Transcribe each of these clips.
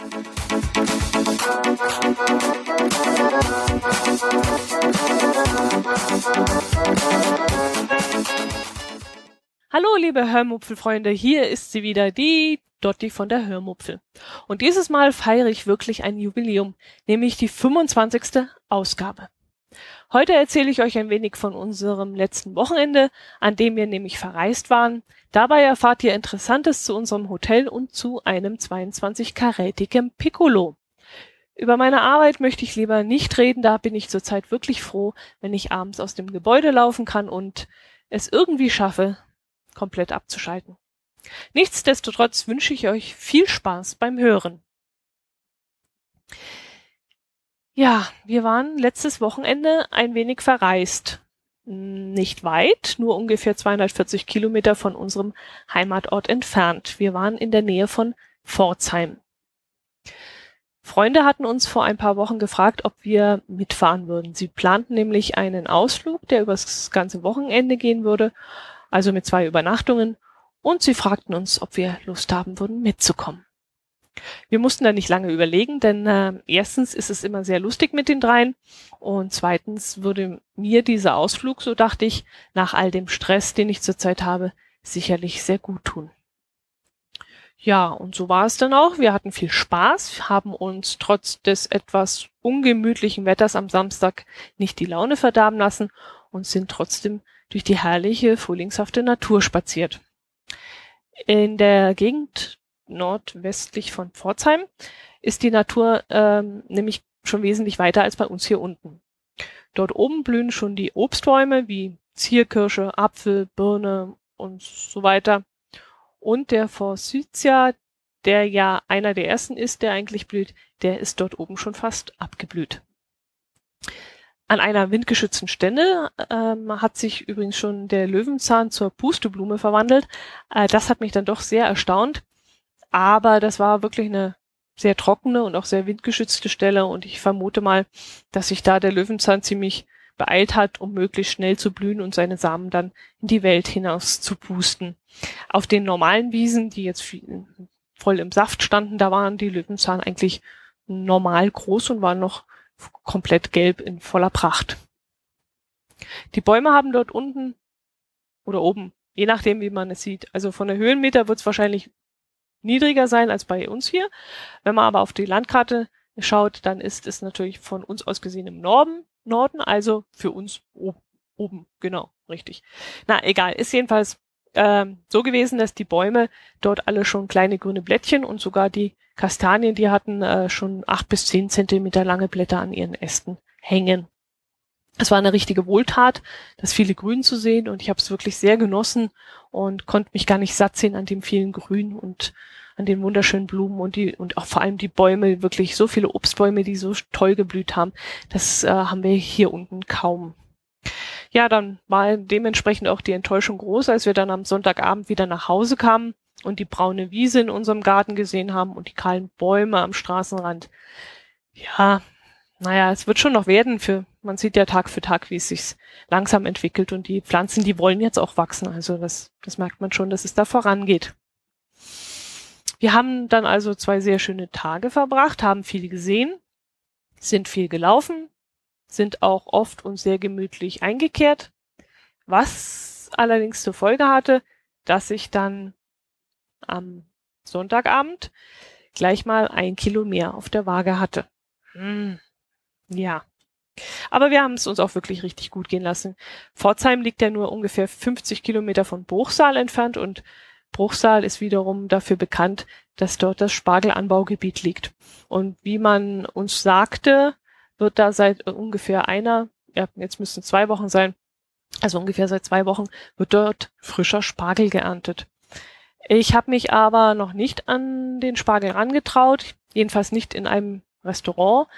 Hallo, liebe Hörmupfelfreunde, hier ist sie wieder, die Dotti von der Hörmupfel. Und dieses Mal feiere ich wirklich ein Jubiläum, nämlich die 25. Ausgabe. Heute erzähle ich euch ein wenig von unserem letzten Wochenende, an dem wir nämlich verreist waren. Dabei erfahrt ihr Interessantes zu unserem Hotel und zu einem 22-karätigen Piccolo. Über meine Arbeit möchte ich lieber nicht reden, da bin ich zurzeit wirklich froh, wenn ich abends aus dem Gebäude laufen kann und es irgendwie schaffe, komplett abzuschalten. Nichtsdestotrotz wünsche ich euch viel Spaß beim Hören. Ja, wir waren letztes Wochenende ein wenig verreist. Nicht weit, nur ungefähr 240 Kilometer von unserem Heimatort entfernt. Wir waren in der Nähe von Pforzheim. Freunde hatten uns vor ein paar Wochen gefragt, ob wir mitfahren würden. Sie planten nämlich einen Ausflug, der übers ganze Wochenende gehen würde, also mit zwei Übernachtungen, und sie fragten uns, ob wir Lust haben würden, mitzukommen. Wir mussten da nicht lange überlegen, denn äh, erstens ist es immer sehr lustig mit den dreien und zweitens würde mir dieser Ausflug, so dachte ich, nach all dem Stress, den ich zurzeit habe, sicherlich sehr gut tun. Ja, und so war es dann auch. Wir hatten viel Spaß, haben uns trotz des etwas ungemütlichen Wetters am Samstag nicht die Laune verderben lassen und sind trotzdem durch die herrliche, frühlingshafte Natur spaziert. In der Gegend nordwestlich von Pforzheim ist die Natur ähm, nämlich schon wesentlich weiter als bei uns hier unten. Dort oben blühen schon die Obstbäume wie Zierkirsche, Apfel, Birne und so weiter. Und der Forsythia, der ja einer der ersten ist, der eigentlich blüht, der ist dort oben schon fast abgeblüht. An einer windgeschützten Stelle ähm, hat sich übrigens schon der Löwenzahn zur Pusteblume verwandelt. Äh, das hat mich dann doch sehr erstaunt. Aber das war wirklich eine sehr trockene und auch sehr windgeschützte Stelle und ich vermute mal, dass sich da der Löwenzahn ziemlich beeilt hat, um möglichst schnell zu blühen und seine Samen dann in die Welt hinaus zu pusten. Auf den normalen Wiesen, die jetzt voll im Saft standen, da waren die Löwenzahn eigentlich normal groß und waren noch komplett gelb in voller Pracht. Die Bäume haben dort unten oder oben, je nachdem, wie man es sieht. Also von der Höhenmeter wird es wahrscheinlich niedriger sein als bei uns hier. Wenn man aber auf die Landkarte schaut, dann ist es natürlich von uns aus gesehen im Norden, Norden, also für uns oben, oben, genau, richtig. Na, egal, ist jedenfalls ähm, so gewesen, dass die Bäume dort alle schon kleine grüne Blättchen und sogar die Kastanien, die hatten äh, schon acht bis zehn Zentimeter lange Blätter an ihren Ästen hängen. Es war eine richtige Wohltat, das viele Grün zu sehen und ich habe es wirklich sehr genossen und konnte mich gar nicht satt sehen an dem vielen Grün und an den wunderschönen Blumen und die und auch vor allem die Bäume, wirklich so viele Obstbäume, die so toll geblüht haben. Das äh, haben wir hier unten kaum. Ja, dann war dementsprechend auch die Enttäuschung groß, als wir dann am Sonntagabend wieder nach Hause kamen und die braune Wiese in unserem Garten gesehen haben und die kahlen Bäume am Straßenrand. Ja, naja, es wird schon noch werden für, man sieht ja Tag für Tag, wie es sich langsam entwickelt und die Pflanzen, die wollen jetzt auch wachsen. Also das, das merkt man schon, dass es da vorangeht. Wir haben dann also zwei sehr schöne Tage verbracht, haben viel gesehen, sind viel gelaufen, sind auch oft und sehr gemütlich eingekehrt, was allerdings zur Folge hatte, dass ich dann am Sonntagabend gleich mal ein Kilo mehr auf der Waage hatte. Hm, ja. Aber wir haben es uns auch wirklich richtig gut gehen lassen. Pforzheim liegt ja nur ungefähr 50 Kilometer von Bruchsal entfernt und Bruchsal ist wiederum dafür bekannt, dass dort das Spargelanbaugebiet liegt. Und wie man uns sagte, wird da seit ungefähr einer, ja, jetzt müssten zwei Wochen sein, also ungefähr seit zwei Wochen, wird dort frischer Spargel geerntet. Ich habe mich aber noch nicht an den Spargel rangetraut, jedenfalls nicht in einem Restaurant,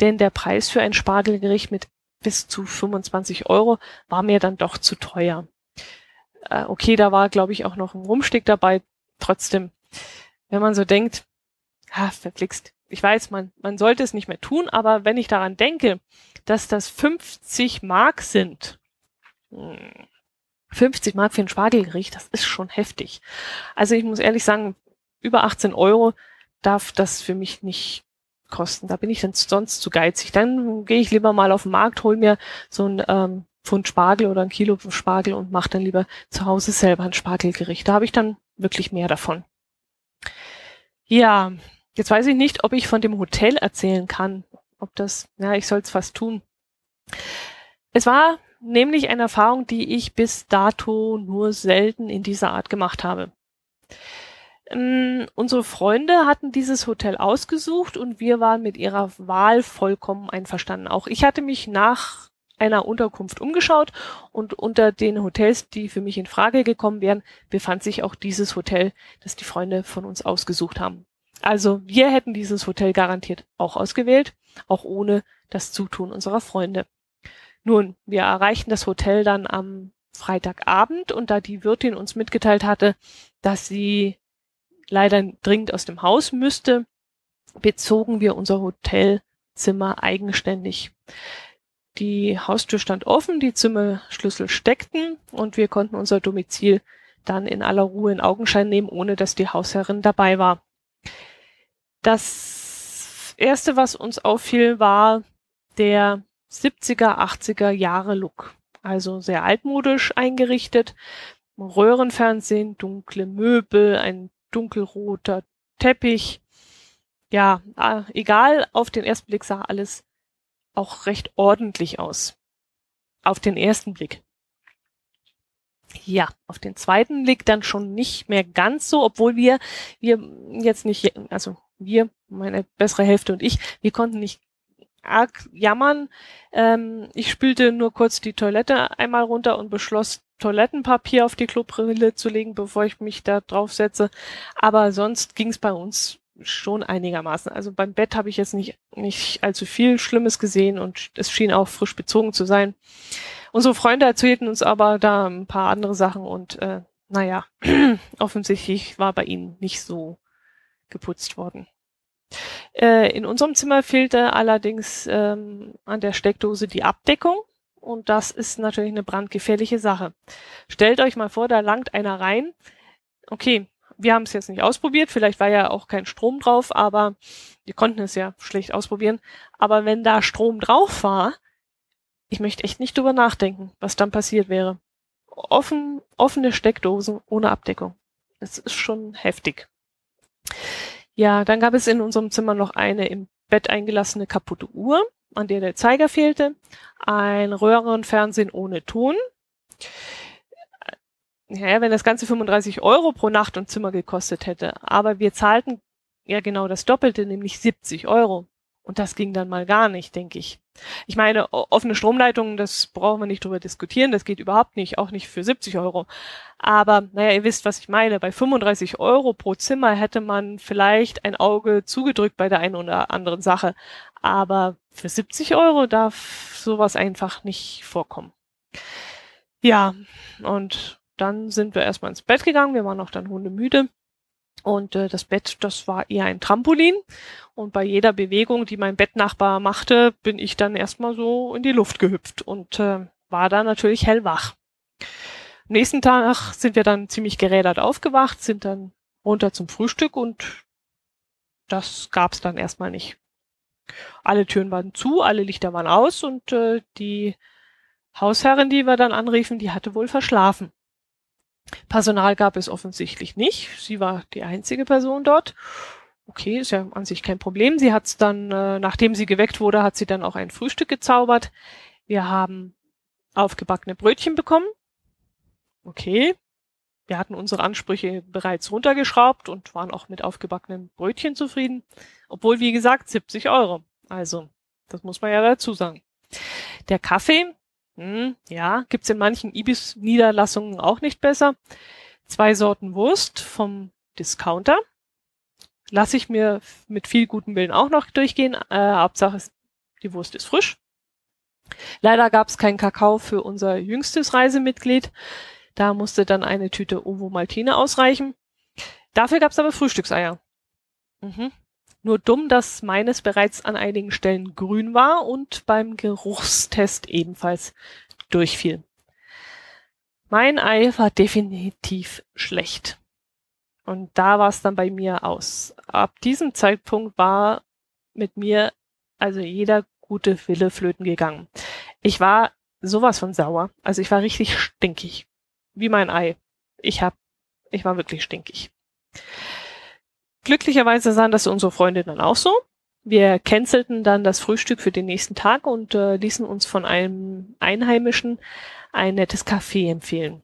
denn der Preis für ein Spargelgericht mit bis zu 25 Euro war mir dann doch zu teuer. Äh, okay, da war, glaube ich, auch noch ein Rumstick dabei. Trotzdem, wenn man so denkt, ha, verflixt. Ich weiß, man, man sollte es nicht mehr tun, aber wenn ich daran denke, dass das 50 Mark sind, hm, 50 Mark für ein Spargelgericht, das ist schon heftig. Also ich muss ehrlich sagen, über 18 Euro, darf das für mich nicht kosten. Da bin ich dann sonst zu geizig. Dann gehe ich lieber mal auf den Markt, hol mir so ein ähm, Pfund Spargel oder ein Kilo Spargel und mache dann lieber zu Hause selber ein Spargelgericht. Da habe ich dann wirklich mehr davon. Ja, jetzt weiß ich nicht, ob ich von dem Hotel erzählen kann. Ob das, ja, ich soll es fast tun. Es war nämlich eine Erfahrung, die ich bis dato nur selten in dieser Art gemacht habe. Ähm, unsere Freunde hatten dieses Hotel ausgesucht und wir waren mit ihrer Wahl vollkommen einverstanden. Auch ich hatte mich nach einer Unterkunft umgeschaut und unter den Hotels, die für mich in Frage gekommen wären, befand sich auch dieses Hotel, das die Freunde von uns ausgesucht haben. Also wir hätten dieses Hotel garantiert auch ausgewählt, auch ohne das Zutun unserer Freunde. Nun, wir erreichten das Hotel dann am Freitagabend und da die Wirtin uns mitgeteilt hatte, dass sie leider dringend aus dem Haus müsste, bezogen wir unser Hotelzimmer eigenständig. Die Haustür stand offen, die Zimmerschlüssel steckten und wir konnten unser Domizil dann in aller Ruhe in Augenschein nehmen, ohne dass die Hausherrin dabei war. Das erste, was uns auffiel, war der 70er, 80er Jahre Look. Also sehr altmodisch eingerichtet. Röhrenfernsehen, dunkle Möbel, ein dunkelroter Teppich. Ja, äh, egal, auf den ersten Blick sah alles auch recht ordentlich aus. Auf den ersten Blick. Ja, auf den zweiten Blick dann schon nicht mehr ganz so, obwohl wir, wir jetzt nicht, also wir, meine bessere Hälfte und ich, wir konnten nicht arg jammern. Ähm, ich spülte nur kurz die Toilette einmal runter und beschloss, Toilettenpapier auf die Klobrille zu legen, bevor ich mich da drauf setze. Aber sonst ging es bei uns schon einigermaßen. Also beim Bett habe ich jetzt nicht, nicht allzu viel Schlimmes gesehen und es schien auch frisch bezogen zu sein. Unsere Freunde erzählten uns aber da ein paar andere Sachen und äh, naja, offensichtlich war bei ihnen nicht so geputzt worden. Äh, in unserem Zimmer fehlte allerdings ähm, an der Steckdose die Abdeckung und das ist natürlich eine brandgefährliche Sache. Stellt euch mal vor, da langt einer rein. Okay, wir haben es jetzt nicht ausprobiert, vielleicht war ja auch kein Strom drauf, aber wir konnten es ja schlecht ausprobieren. Aber wenn da Strom drauf war, ich möchte echt nicht drüber nachdenken, was dann passiert wäre. Offen, offene Steckdosen ohne Abdeckung. Das ist schon heftig. Ja, dann gab es in unserem Zimmer noch eine im Bett eingelassene kaputte Uhr, an der der Zeiger fehlte, ein Röhrenfernsehen ohne Ton. Ja, wenn das Ganze 35 Euro pro Nacht und Zimmer gekostet hätte, aber wir zahlten ja genau das Doppelte, nämlich 70 Euro. Und das ging dann mal gar nicht, denke ich. Ich meine, offene Stromleitungen, das brauchen wir nicht drüber diskutieren, das geht überhaupt nicht, auch nicht für 70 Euro. Aber, naja, ihr wisst, was ich meine. Bei 35 Euro pro Zimmer hätte man vielleicht ein Auge zugedrückt bei der einen oder anderen Sache. Aber für 70 Euro darf sowas einfach nicht vorkommen. Ja, und dann sind wir erstmal ins Bett gegangen. Wir waren auch dann hundemüde. Und äh, das Bett, das war eher ein Trampolin. Und bei jeder Bewegung, die mein Bettnachbar machte, bin ich dann erstmal so in die Luft gehüpft und äh, war da natürlich hellwach. Am nächsten Tag sind wir dann ziemlich gerädert aufgewacht, sind dann runter zum Frühstück und das gab's dann erstmal nicht. Alle Türen waren zu, alle Lichter waren aus und äh, die Hausherrin, die wir dann anriefen, die hatte wohl verschlafen. Personal gab es offensichtlich nicht. Sie war die einzige Person dort. Okay, ist ja an sich kein Problem. Sie hat's dann, äh, nachdem sie geweckt wurde, hat sie dann auch ein Frühstück gezaubert. Wir haben aufgebackene Brötchen bekommen. Okay. Wir hatten unsere Ansprüche bereits runtergeschraubt und waren auch mit aufgebackenen Brötchen zufrieden. Obwohl, wie gesagt, 70 Euro. Also, das muss man ja dazu sagen. Der Kaffee hm, ja, gibt's in manchen Ibis-Niederlassungen auch nicht besser. Zwei Sorten Wurst vom Discounter. Lasse ich mir mit viel gutem Willen auch noch durchgehen. Äh, Hauptsache, die Wurst ist frisch. Leider gab's keinen Kakao für unser jüngstes Reisemitglied. Da musste dann eine Tüte Ovo Maltine ausreichen. Dafür gab's aber Frühstückseier. Mhm. Nur dumm, dass meines bereits an einigen Stellen grün war und beim Geruchstest ebenfalls durchfiel. Mein Ei war definitiv schlecht. Und da war es dann bei mir aus. Ab diesem Zeitpunkt war mit mir also jeder gute Wille flöten gegangen. Ich war sowas von sauer. Also ich war richtig stinkig. Wie mein Ei. Ich hab, ich war wirklich stinkig. Glücklicherweise sahen das unsere Freunde dann auch so. Wir cancelten dann das Frühstück für den nächsten Tag und äh, ließen uns von einem Einheimischen ein nettes Café empfehlen.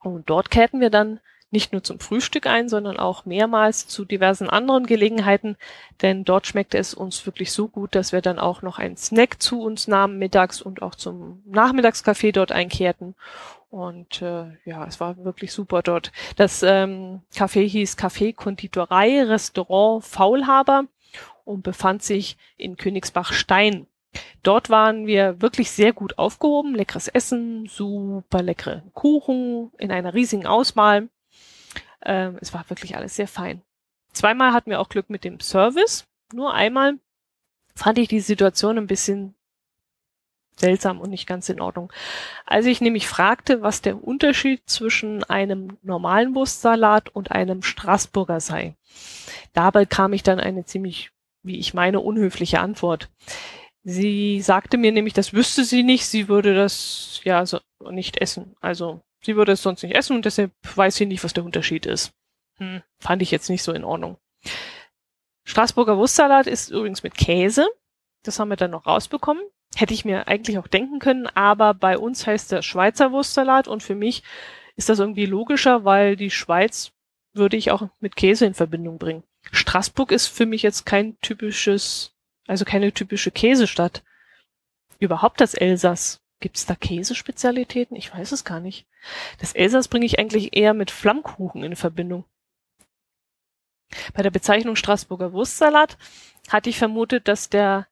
Und dort kehrten wir dann nicht nur zum Frühstück ein, sondern auch mehrmals zu diversen anderen Gelegenheiten, denn dort schmeckte es uns wirklich so gut, dass wir dann auch noch einen Snack zu uns nahmen mittags und auch zum Nachmittagskaffee dort einkehrten. Und äh, ja, es war wirklich super dort. Das ähm, Café hieß Café Konditorei Restaurant Faulhaber und befand sich in Königsbach-Stein. Dort waren wir wirklich sehr gut aufgehoben. Leckeres Essen, super leckere Kuchen in einer riesigen Auswahl. Ähm, es war wirklich alles sehr fein. Zweimal hatten wir auch Glück mit dem Service. Nur einmal fand ich die Situation ein bisschen seltsam und nicht ganz in Ordnung. Als ich nämlich fragte, was der Unterschied zwischen einem normalen Wurstsalat und einem Straßburger sei. Dabei kam ich dann eine ziemlich, wie ich meine, unhöfliche Antwort. Sie sagte mir nämlich, das wüsste sie nicht, sie würde das ja so nicht essen. Also sie würde es sonst nicht essen und deshalb weiß sie nicht, was der Unterschied ist. Hm, fand ich jetzt nicht so in Ordnung. Straßburger Wurstsalat ist übrigens mit Käse. Das haben wir dann noch rausbekommen. Hätte ich mir eigentlich auch denken können, aber bei uns heißt der Schweizer Wurstsalat und für mich ist das irgendwie logischer, weil die Schweiz würde ich auch mit Käse in Verbindung bringen. Straßburg ist für mich jetzt kein typisches also keine typische Käsestadt. Überhaupt das Elsass. Gibt es da Käsespezialitäten? Ich weiß es gar nicht. Das Elsass bringe ich eigentlich eher mit Flammkuchen in Verbindung. Bei der Bezeichnung Straßburger Wurstsalat hatte ich vermutet, dass der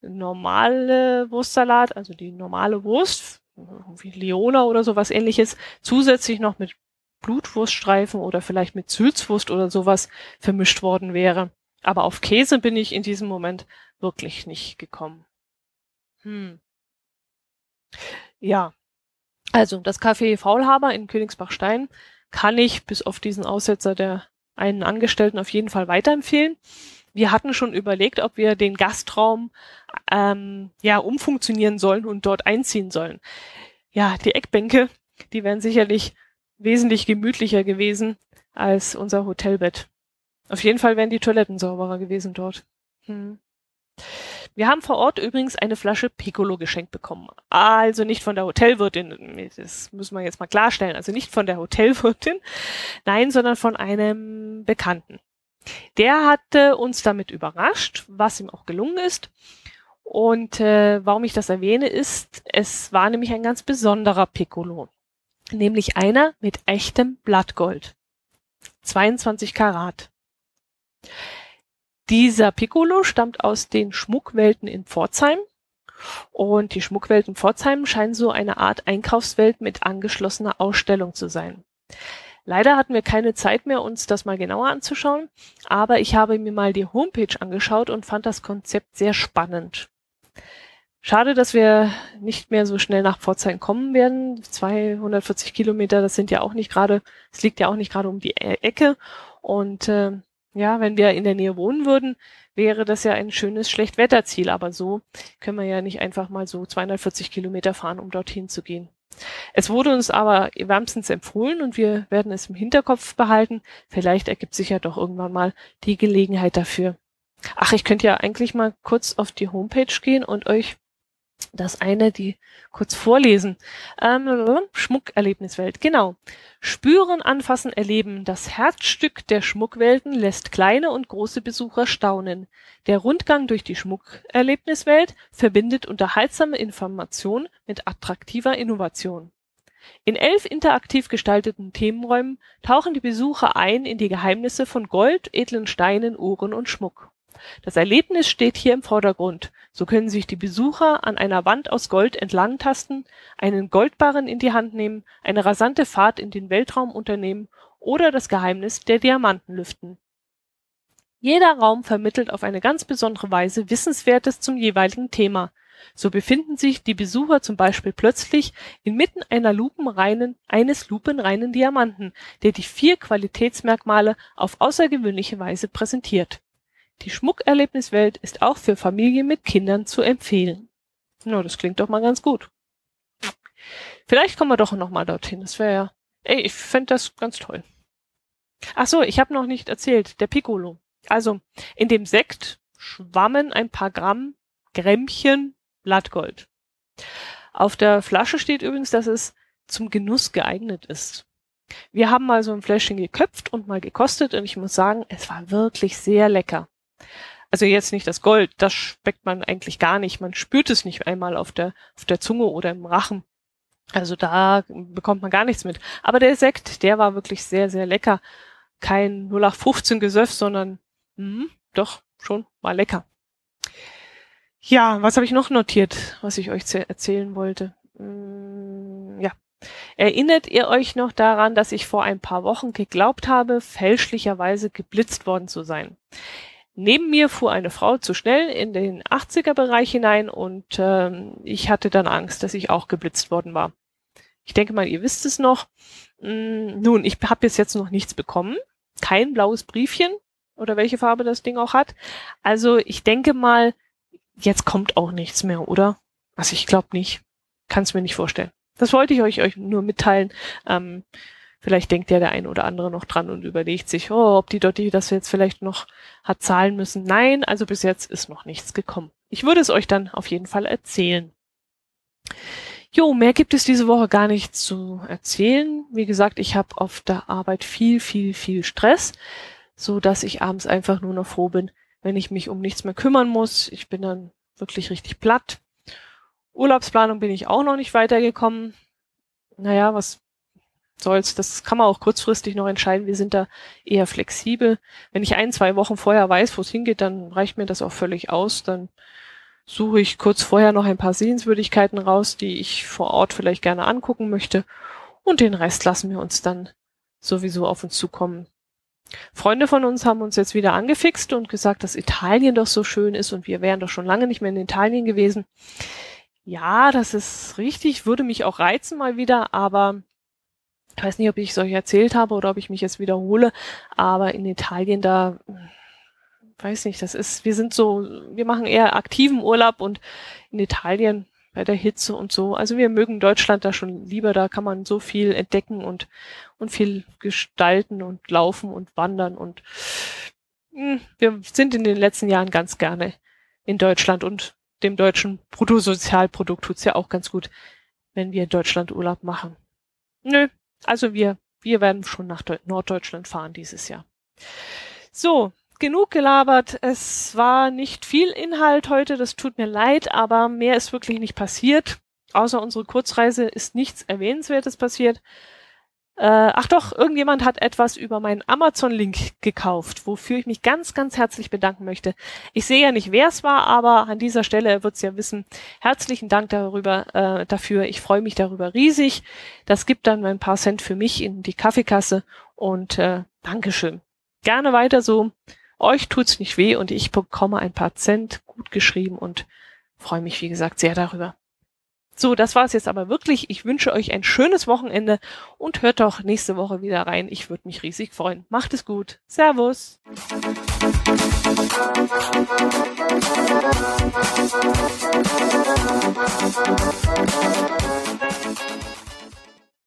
normale Wurstsalat, also die normale Wurst, wie Leona oder sowas ähnliches, zusätzlich noch mit Blutwurststreifen oder vielleicht mit Sülzwurst oder sowas vermischt worden wäre. Aber auf Käse bin ich in diesem Moment wirklich nicht gekommen. Hm. Ja. Also, das Café Faulhaber in Königsbachstein kann ich bis auf diesen Aussetzer der einen Angestellten auf jeden Fall weiterempfehlen. Wir hatten schon überlegt, ob wir den Gastraum ähm, ja umfunktionieren sollen und dort einziehen sollen. Ja, die Eckbänke, die wären sicherlich wesentlich gemütlicher gewesen als unser Hotelbett. Auf jeden Fall wären die Toiletten sauberer gewesen dort. Hm. Wir haben vor Ort übrigens eine Flasche Piccolo geschenkt bekommen. Also nicht von der Hotelwirtin, das müssen wir jetzt mal klarstellen, also nicht von der Hotelwirtin, nein, sondern von einem Bekannten. Der hatte uns damit überrascht, was ihm auch gelungen ist. Und äh, warum ich das erwähne, ist, es war nämlich ein ganz besonderer Piccolo. Nämlich einer mit echtem Blattgold. 22 Karat. Dieser Piccolo stammt aus den Schmuckwelten in Pforzheim. Und die Schmuckwelten Pforzheim scheinen so eine Art Einkaufswelt mit angeschlossener Ausstellung zu sein. Leider hatten wir keine Zeit mehr, uns das mal genauer anzuschauen, aber ich habe mir mal die Homepage angeschaut und fand das Konzept sehr spannend. Schade, dass wir nicht mehr so schnell nach Pforzheim kommen werden. 240 Kilometer, das sind ja auch nicht gerade, es liegt ja auch nicht gerade um die e-, Ecke. Und äh, ja, wenn wir in der Nähe wohnen würden, wäre das ja ein schönes Schlechtwetterziel. Aber so können wir ja nicht einfach mal so 240 Kilometer fahren, um dorthin zu gehen. Es wurde uns aber wärmstens empfohlen und wir werden es im Hinterkopf behalten. Vielleicht ergibt sich ja doch irgendwann mal die Gelegenheit dafür. Ach, ich könnte ja eigentlich mal kurz auf die Homepage gehen und euch das eine, die kurz vorlesen. Ähm, Schmuckerlebniswelt, genau. Spüren, anfassen, erleben. Das Herzstück der Schmuckwelten lässt kleine und große Besucher staunen. Der Rundgang durch die Schmuckerlebniswelt verbindet unterhaltsame Information mit attraktiver Innovation. In elf interaktiv gestalteten Themenräumen tauchen die Besucher ein in die Geheimnisse von Gold, edlen Steinen, Uhren und Schmuck. Das Erlebnis steht hier im Vordergrund, so können sich die Besucher an einer Wand aus Gold entlangtasten, einen Goldbarren in die Hand nehmen, eine rasante Fahrt in den Weltraum unternehmen oder das Geheimnis der Diamanten lüften. Jeder Raum vermittelt auf eine ganz besondere Weise Wissenswertes zum jeweiligen Thema. So befinden sich die Besucher zum Beispiel plötzlich inmitten einer lupenreinen, eines lupenreinen Diamanten, der die vier Qualitätsmerkmale auf außergewöhnliche Weise präsentiert. Die Schmuckerlebniswelt ist auch für Familien mit Kindern zu empfehlen. Na, das klingt doch mal ganz gut. Vielleicht kommen wir doch noch mal dorthin. Das wäre ja, ey, ich fände das ganz toll. Ach so, ich habe noch nicht erzählt, der Piccolo. Also, in dem Sekt schwammen ein paar Gramm, Grämmchen Blattgold. Auf der Flasche steht übrigens, dass es zum Genuss geeignet ist. Wir haben mal so ein Fläschchen geköpft und mal gekostet und ich muss sagen, es war wirklich sehr lecker. Also jetzt nicht das Gold, das schmeckt man eigentlich gar nicht. Man spürt es nicht einmal auf der, auf der Zunge oder im Rachen. Also da bekommt man gar nichts mit. Aber der Sekt, der war wirklich sehr, sehr lecker. Kein 0815 Gesöff, sondern mh, doch schon war lecker. Ja, was habe ich noch notiert, was ich euch erzählen wollte? Hm, ja. Erinnert ihr euch noch daran, dass ich vor ein paar Wochen geglaubt habe, fälschlicherweise geblitzt worden zu sein? Neben mir fuhr eine Frau zu schnell in den 80er-Bereich hinein und ähm, ich hatte dann Angst, dass ich auch geblitzt worden war. Ich denke mal, ihr wisst es noch. Hm, nun, ich habe bis jetzt noch nichts bekommen. Kein blaues Briefchen oder welche Farbe das Ding auch hat. Also ich denke mal, jetzt kommt auch nichts mehr, oder? Also ich glaube nicht. Kann es mir nicht vorstellen. Das wollte ich euch, euch nur mitteilen. Ähm, Vielleicht denkt ja der ein oder andere noch dran und überlegt sich, oh, ob die Dotti das jetzt vielleicht noch hat zahlen müssen. Nein, also bis jetzt ist noch nichts gekommen. Ich würde es euch dann auf jeden Fall erzählen. Jo, mehr gibt es diese Woche gar nicht zu erzählen. Wie gesagt, ich habe auf der Arbeit viel, viel, viel Stress, so dass ich abends einfach nur noch froh bin, wenn ich mich um nichts mehr kümmern muss. Ich bin dann wirklich richtig platt. Urlaubsplanung bin ich auch noch nicht weitergekommen. Naja, was soll's. Das kann man auch kurzfristig noch entscheiden. Wir sind da eher flexibel. Wenn ich ein, zwei Wochen vorher weiß, wo es hingeht, dann reicht mir das auch völlig aus. Dann suche ich kurz vorher noch ein paar Sehenswürdigkeiten raus, die ich vor Ort vielleicht gerne angucken möchte. Und den Rest lassen wir uns dann sowieso auf uns zukommen. Freunde von uns haben uns jetzt wieder angefixt und gesagt, dass Italien doch so schön ist und wir wären doch schon lange nicht mehr in Italien gewesen. Ja, das ist richtig, würde mich auch reizen mal wieder, aber ich weiß nicht, ob ich es euch erzählt habe oder ob ich mich jetzt wiederhole, aber in Italien da, weiß nicht, das ist, wir sind so, wir machen eher aktiven Urlaub und in Italien bei der Hitze und so. Also wir mögen Deutschland da schon lieber, da kann man so viel entdecken und, und viel gestalten und laufen und wandern und mh, hm, wir sind in den letzten Jahren ganz gerne in Deutschland und dem deutschen Bruttosozialprodukt tut's ja auch ganz gut, wenn wir in Deutschland Urlaub machen. Nö, also wir, wir werden schon nach Norddeutschland fahren dieses Jahr. So, genug gelabert. Es war nicht viel Inhalt heute, das tut mir leid, aber mehr ist wirklich nicht passiert. Außer unsere Kurzreise ist nichts Erwähnenswertes passiert. Äh, ach doch, irgendjemand hat etwas über meinen Amazon-Link gekauft, wofür ich mich ganz, ganz herzlich bedanken möchte. Ich sehe ja nicht, wer es war, aber an dieser Stelle wird es ja wissen. Herzlichen Dank darüber, äh, dafür. Ich freue mich darüber riesig. Das gibt dann ein paar Cent für mich in die Kaffeekasse und äh, Dankeschön. Gerne weiter so. Euch tut's nicht weh und ich bekomme ein paar Cent gut geschrieben und freue mich, wie gesagt, sehr darüber. So, das war's jetzt aber wirklich. Ich wünsche euch ein schönes Wochenende und hört doch nächste Woche wieder rein. Ich würde mich riesig freuen. Macht es gut. Servus.